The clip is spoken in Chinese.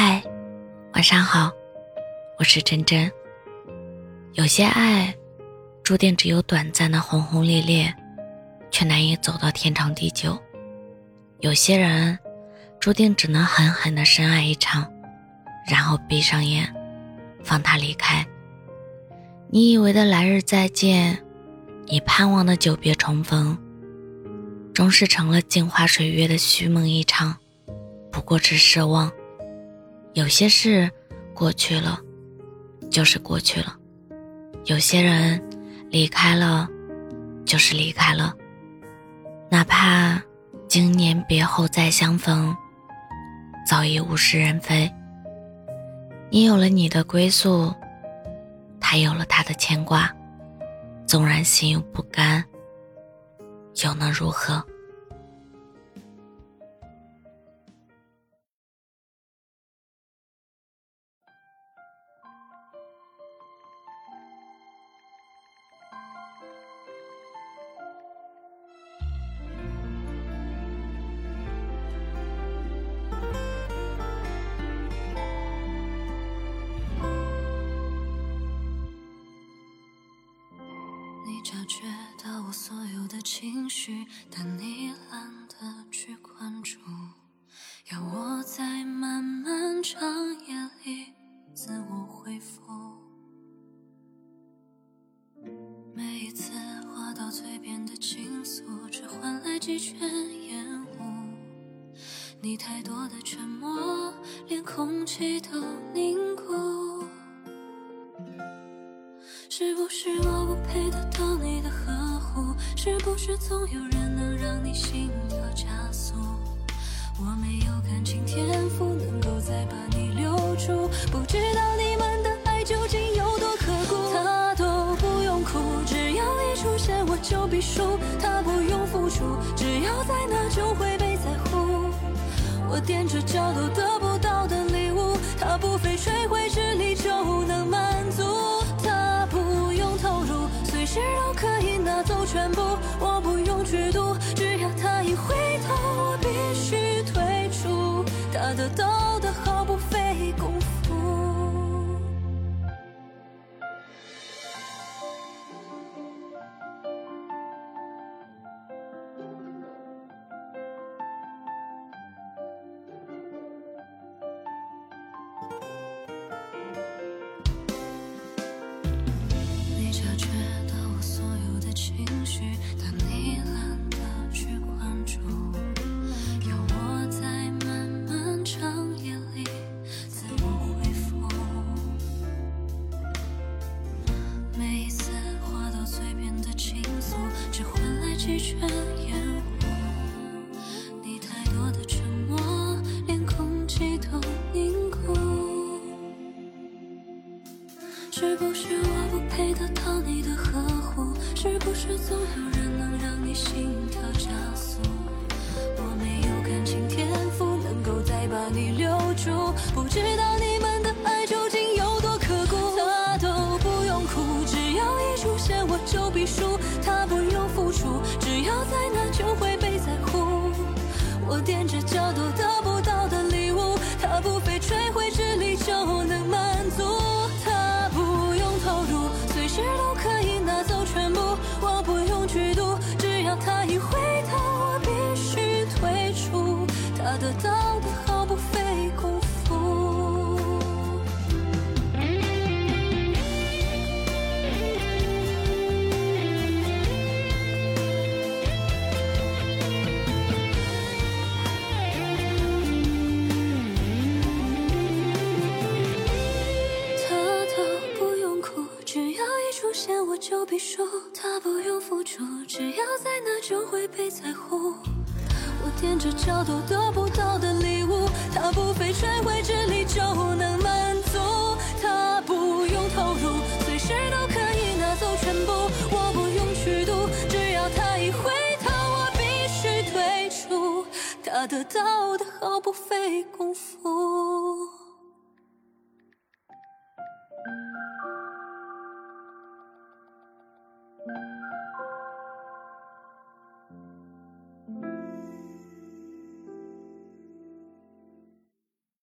嗨，晚上好，我是真真。有些爱，注定只有短暂的轰轰烈烈，却难以走到天长地久；有些人，注定只能狠狠的深爱一场，然后闭上眼，放他离开。你以为的来日再见，你盼望的久别重逢，终是成了镜花水月的虚梦一场，不过是奢望。有些事过去了，就是过去了；有些人离开了，就是离开了。哪怕经年别后再相逢，早已物是人非。你有了你的归宿，他有了他的牵挂。纵然心有不甘，又能如何？察觉到我所有的情绪，但你懒得去关注，要我在漫漫长夜里自我恢复。每一次话到嘴边的倾诉，只换来几圈烟雾。你太多的沉默，连空气都凝固。是不是我不配得到你的呵护？是不是总有人能让你心跳加速？我没有感情天赋，能够再把你留住。不知道你们的爱究竟有多刻骨。他都不用哭，只要一出现我就必输。他不用付出，只要在那就会被在乎。我踮着脚都得不到的礼物，他不费吹灰之力就能满足。走全部，我不用去赌，只要他一回头，我必须退出。他得到的毫不费功夫。每一次话都随便的倾诉，只换来几是不是我不配得到你的呵护？是不是总有人能让你心跳加速？我没有感情天赋，能够再把你留住。不知道你们的爱究竟有多刻骨。他都不用哭，只要一出现我就必输。他不用付出。只要在那就会被在乎，我踮着脚都就必输，他不用付出，只要在那就会被在乎。我踮着脚都得不到的礼物，他不费吹灰之力就能满足。他不用投入，随时都可以拿走全部。我不用去赌，只要他一回头，我必须退出。他得到的毫不费功夫。